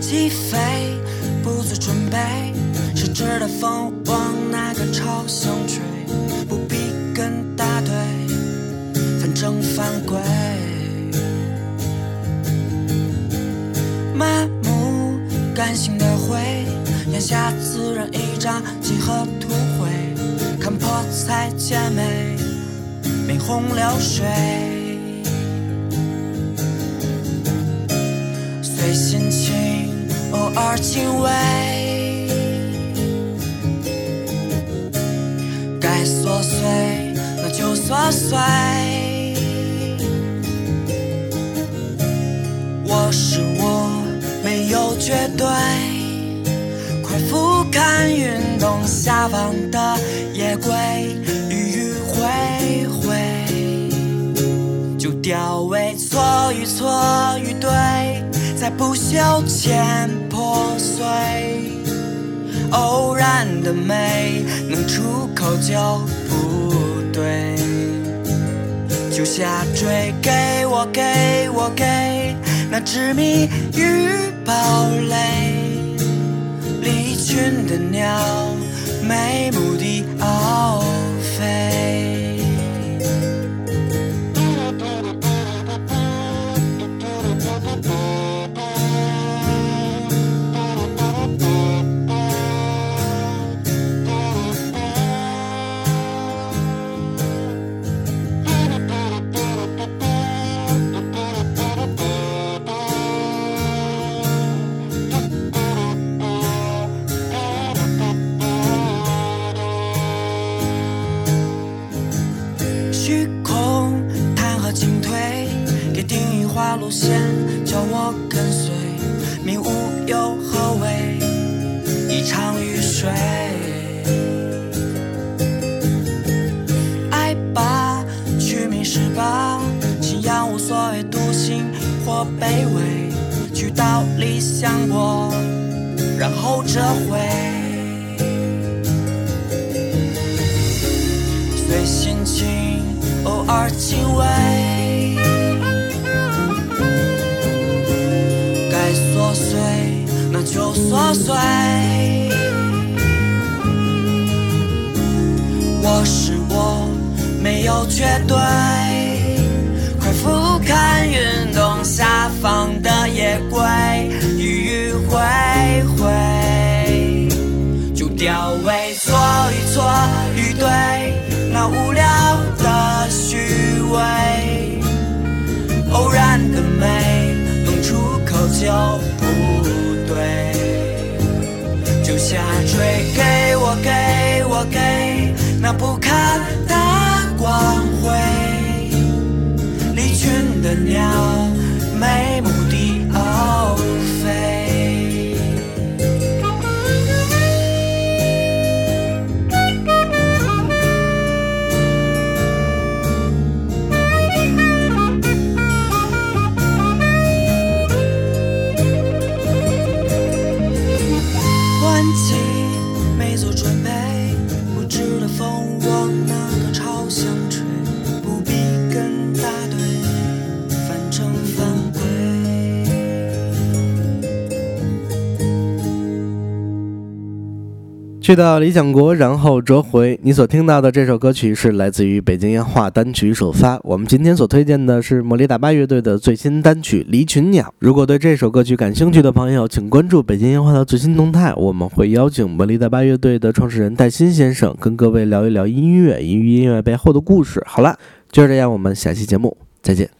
起飞，不做准备，失之的风往哪个朝向吹？不必跟大队，反正犯规，麻木感性的回。眼下自然一张几何图绘，看破才见美，明洪流水。随心情，偶尔轻微，动下方的夜鬼，迂迂回回，就掉尾错与错与对。在不朽前破碎，偶然的美能出口就不对。就下坠，给我给我给那执迷与堡垒，离群的鸟没目义画路线，叫我跟随。迷雾又何为？一场雨水。爱吧，去迷失吧，信仰无所谓，独行或卑微，去到理想国，然后折回。随心情，偶尔轻微，琐碎。我是我，没有绝对。下坠，给我给我给那不堪的光辉，离群的鸟没目去到理想国，然后折回。你所听到的这首歌曲是来自于北京烟花单曲首发。我们今天所推荐的是魔力大巴乐队的最新单曲《离群鸟》。如果对这首歌曲感兴趣的朋友，请关注北京烟花的最新动态，我们会邀请魔力大巴乐队的创始人戴鑫先生跟各位聊一聊音乐以及音乐背后的故事。好了，就这样，我们下期节目再见。